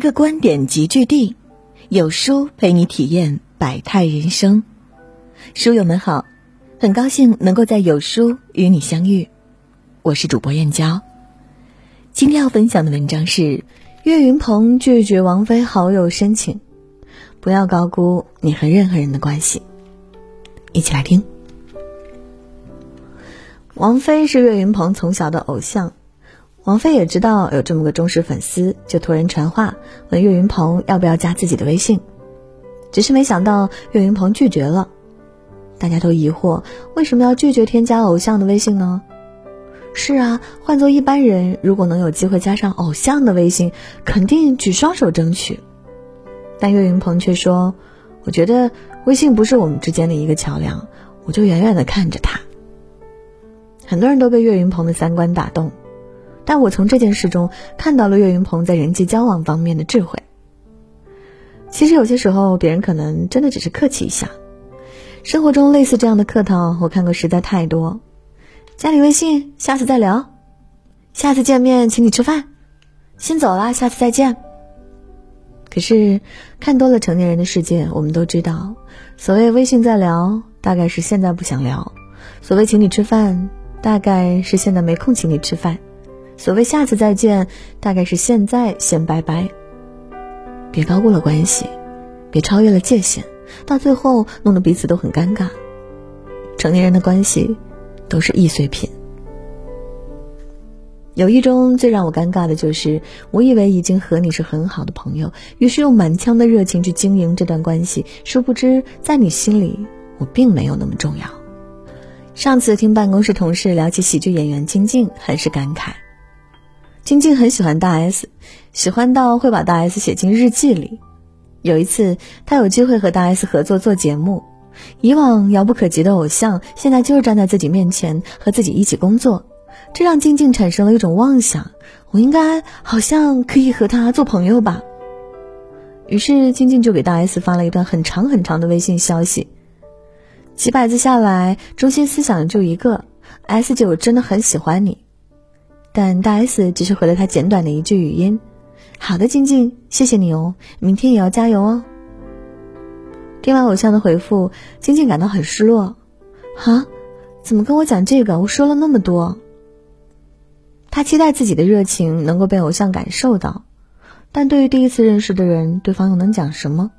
一个观点集聚地，有书陪你体验百态人生。书友们好，很高兴能够在有书与你相遇，我是主播燕娇。今天要分享的文章是岳云鹏拒绝王菲好友申请，不要高估你和任何人的关系。一起来听。王菲是岳云鹏从小的偶像。王菲也知道有这么个忠实粉丝，就托人传话问岳云鹏要不要加自己的微信，只是没想到岳云鹏拒绝了。大家都疑惑，为什么要拒绝添加偶像的微信呢？是啊，换做一般人，如果能有机会加上偶像的微信，肯定举双手争取。但岳云鹏却说：“我觉得微信不是我们之间的一个桥梁，我就远远的看着他。”很多人都被岳云鹏的三观打动。但我从这件事中看到了岳云鹏在人际交往方面的智慧。其实有些时候，别人可能真的只是客气一下。生活中类似这样的客套，我看过实在太多。加你微信，下次再聊。下次见面请你吃饭。先走了，下次再见。可是看多了成年人的世界，我们都知道，所谓微信再聊，大概是现在不想聊；所谓请你吃饭，大概是现在没空请你吃饭。所谓下次再见，大概是现在先拜拜。别高估了关系，别超越了界限，到最后弄得彼此都很尴尬。成年人的关系都是易碎品。友谊中最让我尴尬的就是，我以为已经和你是很好的朋友，于是用满腔的热情去经营这段关系，殊不知在你心里我并没有那么重要。上次听办公室同事聊起喜剧演员金靖，很是感慨。晶晶很喜欢大 S，喜欢到会把大 S 写进日记里。有一次，他有机会和大 S 合作做节目，以往遥不可及的偶像，现在就是站在自己面前和自己一起工作，这让晶晶产生了一种妄想：我应该好像可以和他做朋友吧。于是，晶晶就给大 S 发了一段很长很长的微信消息，几百字下来，中心思想就一个：S 姐，我真的很喜欢你。但大 S 只是回了他简短的一句语音：“好的，静静，谢谢你哦，明天也要加油哦。”听完偶像的回复，静静感到很失落。啊，怎么跟我讲这个？我说了那么多。他期待自己的热情能够被偶像感受到，但对于第一次认识的人，对方又能讲什么？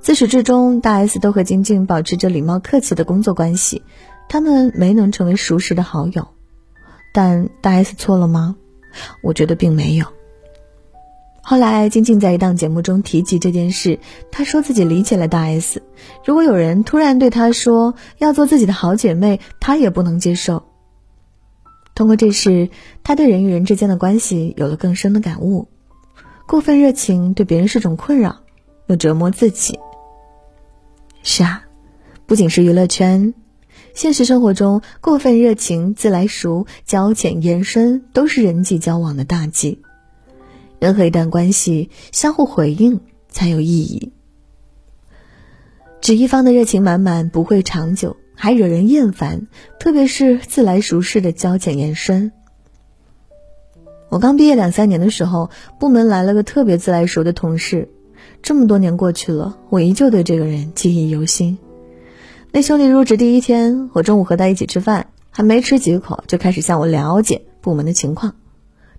自始至终，大 S 都和静静保持着礼貌客气的工作关系，他们没能成为熟识的好友。但大 S 错了吗？我觉得并没有。后来，静静在一档节目中提及这件事，她说自己理解了大 S。如果有人突然对她说要做自己的好姐妹，她也不能接受。通过这事，她对人与人之间的关系有了更深的感悟：过分热情对别人是种困扰，又折磨自己。是啊，不仅是娱乐圈。现实生活中，过分热情、自来熟、交浅言深，都是人际交往的大忌。任何一段关系，相互回应才有意义。只一方的热情满满不会长久，还惹人厌烦。特别是自来熟式的交浅言深。我刚毕业两三年的时候，部门来了个特别自来熟的同事。这么多年过去了，我依旧对这个人记忆犹新。那兄弟入职第一天，我中午和他一起吃饭，还没吃几口就开始向我了解部门的情况。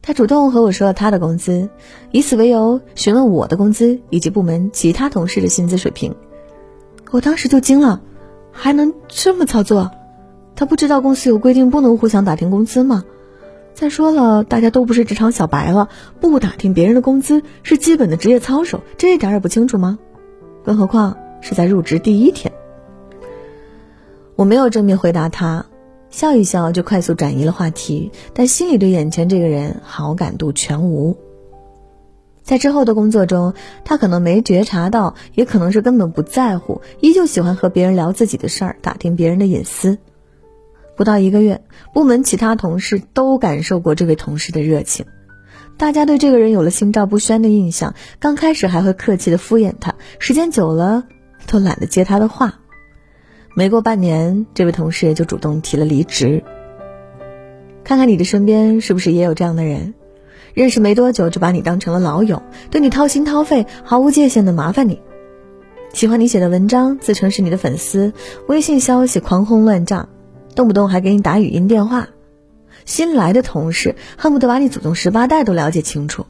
他主动和我说了他的工资，以此为由询问我的工资以及部门其他同事的薪资水平。我当时就惊了，还能这么操作？他不知道公司有规定不能互相打听工资吗？再说了，大家都不是职场小白了，不打听别人的工资是基本的职业操守，这一点也不清楚吗？更何况是在入职第一天。我没有正面回答他，笑一笑就快速转移了话题，但心里对眼前这个人好感度全无。在之后的工作中，他可能没觉察到，也可能是根本不在乎，依旧喜欢和别人聊自己的事儿，打听别人的隐私。不到一个月，部门其他同事都感受过这位同事的热情，大家对这个人有了心照不宣的印象。刚开始还会客气的敷衍他，时间久了，都懒得接他的话。没过半年，这位同事就主动提了离职。看看你的身边是不是也有这样的人？认识没多久就把你当成了老友，对你掏心掏肺、毫无界限的麻烦你，喜欢你写的文章，自称是你的粉丝，微信消息狂轰乱炸，动不动还给你打语音电话。新来的同事恨不得把你祖宗十八代都了解清楚。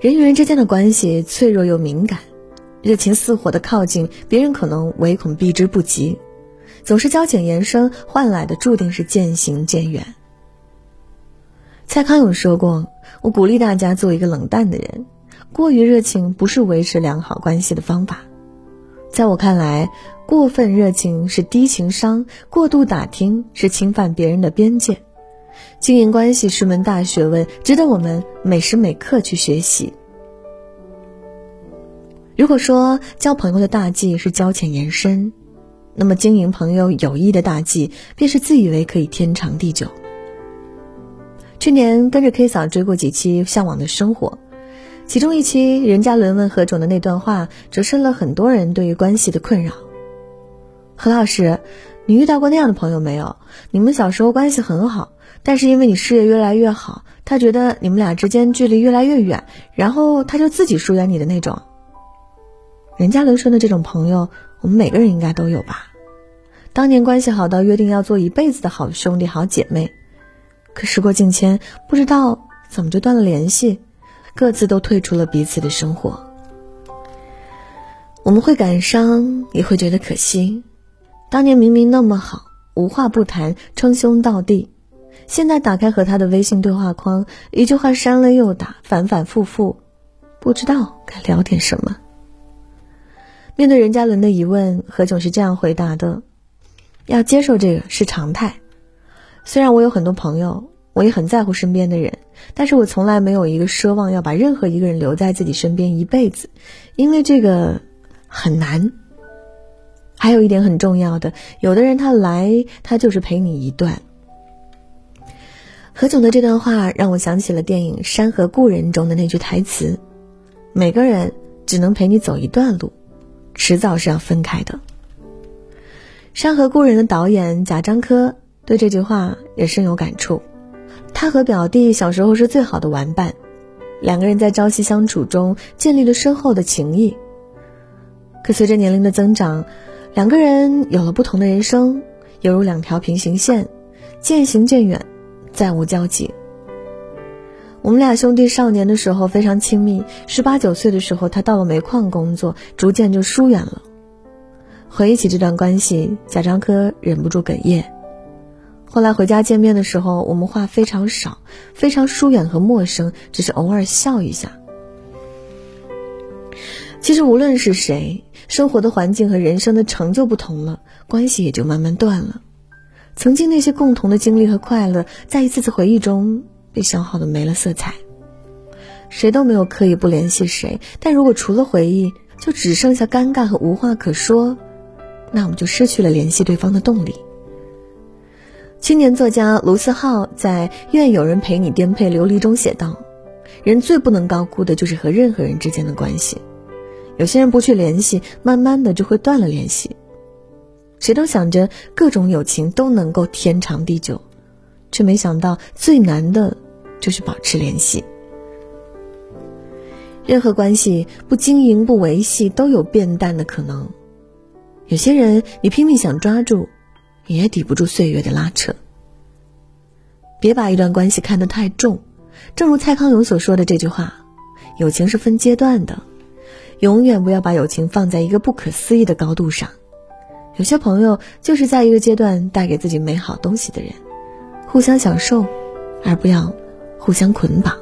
人与人之间的关系脆弱又敏感，热情似火的靠近，别人可能唯恐避之不及；总是交浅言深，换来的注定是渐行渐远。蔡康永说过：“我鼓励大家做一个冷淡的人，过于热情不是维持良好关系的方法。”在我看来，过分热情是低情商，过度打听是侵犯别人的边界。经营关系是门大学问，值得我们每时每刻去学习。如果说交朋友的大忌是交浅言深，那么经营朋友友谊的大忌便是自以为可以天长地久。去年跟着 K 嫂追过几期《向往的生活》。其中一期，任嘉伦问何炅的那段话，折射了很多人对于关系的困扰。何老师，你遇到过那样的朋友没有？你们小时候关系很好，但是因为你事业越来越好，他觉得你们俩之间距离越来越远，然后他就自己疏远你的那种。人家伦说的这种朋友，我们每个人应该都有吧？当年关系好到约定要做一辈子的好兄弟、好姐妹，可时过境迁，不知道怎么就断了联系。各自都退出了彼此的生活，我们会感伤，也会觉得可惜。当年明明那么好，无话不谈，称兄道弟，现在打开和他的微信对话框，一句话删了又打，反反复复，不知道该聊点什么。面对任嘉伦的疑问，何炅是这样回答的：“要接受这个是常态。虽然我有很多朋友。”我也很在乎身边的人，但是我从来没有一个奢望要把任何一个人留在自己身边一辈子，因为这个很难。还有一点很重要的，有的人他来，他就是陪你一段。何炅的这段话让我想起了电影《山河故人》中的那句台词：“每个人只能陪你走一段路，迟早是要分开的。”《山河故人》的导演贾樟柯对这句话也深有感触。他和表弟小时候是最好的玩伴，两个人在朝夕相处中建立了深厚的情谊。可随着年龄的增长，两个人有了不同的人生，犹如两条平行线，渐行渐远，再无交集。我们俩兄弟少年的时候非常亲密，十八九岁的时候他到了煤矿工作，逐渐就疏远了。回忆起这段关系，贾樟柯忍不住哽咽。后来回家见面的时候，我们话非常少，非常疏远和陌生，只是偶尔笑一下。其实无论是谁，生活的环境和人生的成就不同了，关系也就慢慢断了。曾经那些共同的经历和快乐，在一次次回忆中被消耗的没了色彩。谁都没有刻意不联系谁，但如果除了回忆，就只剩下尴尬和无话可说，那我们就失去了联系对方的动力。青年作家卢思浩在《愿有人陪你颠沛流离》中写道：“人最不能高估的就是和任何人之间的关系。有些人不去联系，慢慢的就会断了联系。谁都想着各种友情都能够天长地久，却没想到最难的就是保持联系。任何关系不经营、不维系，都有变淡的可能。有些人你拼命想抓住。”也抵不住岁月的拉扯。别把一段关系看得太重，正如蔡康永所说的这句话：“友情是分阶段的，永远不要把友情放在一个不可思议的高度上。有些朋友就是在一个阶段带给自己美好东西的人，互相享受，而不要互相捆绑。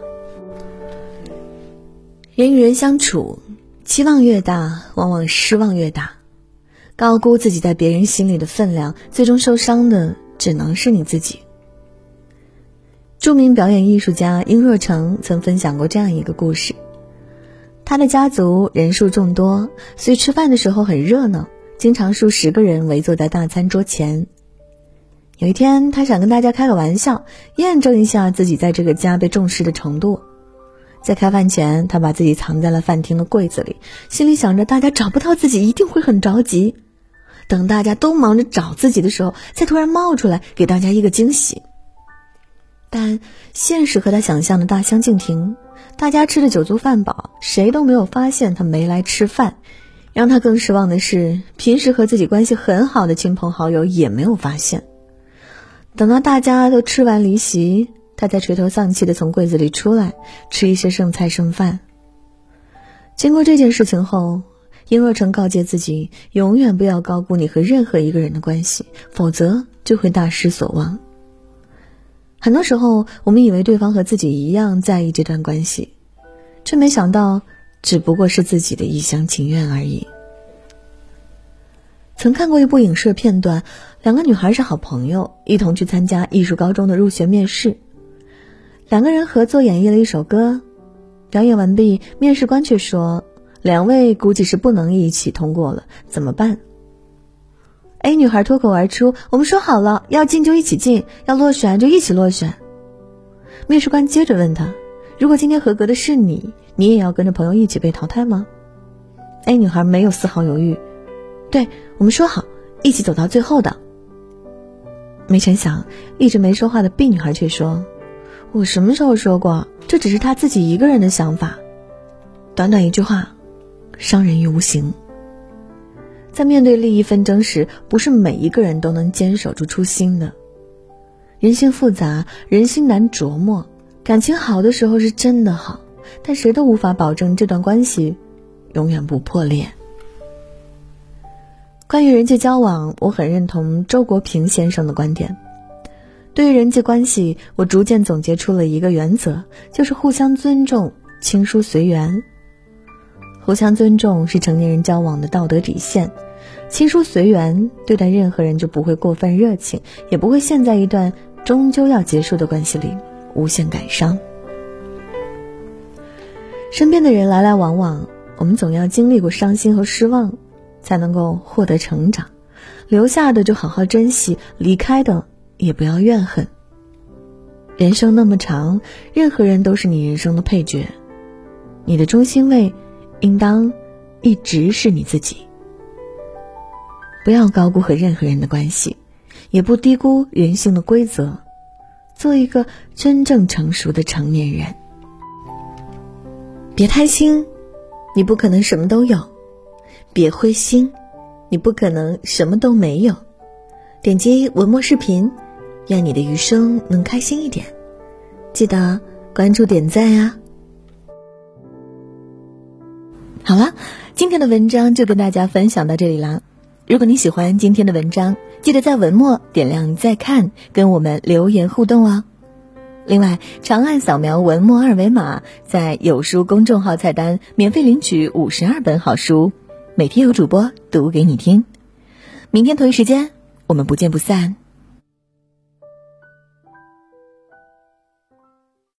人与人相处，期望越大，往往失望越大。”高估自己在别人心里的分量，最终受伤的只能是你自己。著名表演艺术家殷若成曾分享过这样一个故事：他的家族人数众多，所以吃饭的时候很热闹，经常数十个人围坐在大餐桌前。有一天，他想跟大家开个玩笑，验证一下自己在这个家被重视的程度。在开饭前，他把自己藏在了饭厅的柜子里，心里想着大家找不到自己一定会很着急。等大家都忙着找自己的时候，才突然冒出来给大家一个惊喜。但现实和他想象的大相径庭。大家吃的酒足饭饱，谁都没有发现他没来吃饭。让他更失望的是，平时和自己关系很好的亲朋好友也没有发现。等到大家都吃完离席，他才垂头丧气的从柜子里出来，吃一些剩菜剩饭。经过这件事情后，殷若成告诫自己，永远不要高估你和任何一个人的关系，否则就会大失所望。很多时候，我们以为对方和自己一样在意这段关系，却没想到，只不过是自己的一厢情愿而已。曾看过一部影视片段，两个女孩是好朋友，一同去参加艺术高中的入学面试。两个人合作演绎了一首歌，表演完毕，面试官却说：“两位估计是不能一起通过了，怎么办？” A 女孩脱口而出：“我们说好了，要进就一起进，要落选就一起落选。”面试官接着问他：“如果今天合格的是你，你也要跟着朋友一起被淘汰吗？”A 女孩没有丝毫犹豫：“对我们说好，一起走到最后的。”没成想，一直没说话的 B 女孩却说：“我什么时候说过？这只是她自己一个人的想法。”短短一句话，伤人于无形。在面对利益纷争时，不是每一个人都能坚守住初心的。人性复杂，人心难琢磨。感情好的时候是真的好，但谁都无法保证这段关系永远不破裂。关于人际交往，我很认同周国平先生的观点。对于人际关系，我逐渐总结出了一个原则，就是互相尊重，亲疏随缘。互相尊重是成年人交往的道德底线。亲疏随缘，对待任何人就不会过分热情，也不会陷在一段终究要结束的关系里无限感伤。身边的人来来往往，我们总要经历过伤心和失望，才能够获得成长。留下的就好好珍惜，离开的也不要怨恨。人生那么长，任何人都是你人生的配角，你的中心位，应当一直是你自己。不要高估和任何人的关系，也不低估人性的规则，做一个真正成熟的成年人。别贪心，你不可能什么都有；别灰心，你不可能什么都没有。点击文末视频，愿你的余生能开心一点。记得关注点赞呀！好了，今天的文章就跟大家分享到这里啦。如果你喜欢今天的文章，记得在文末点亮再看，跟我们留言互动哦。另外，长按扫描文末二维码，在有书公众号菜单免费领取五十二本好书，每天有主播读给你听。明天同一时间，我们不见不散。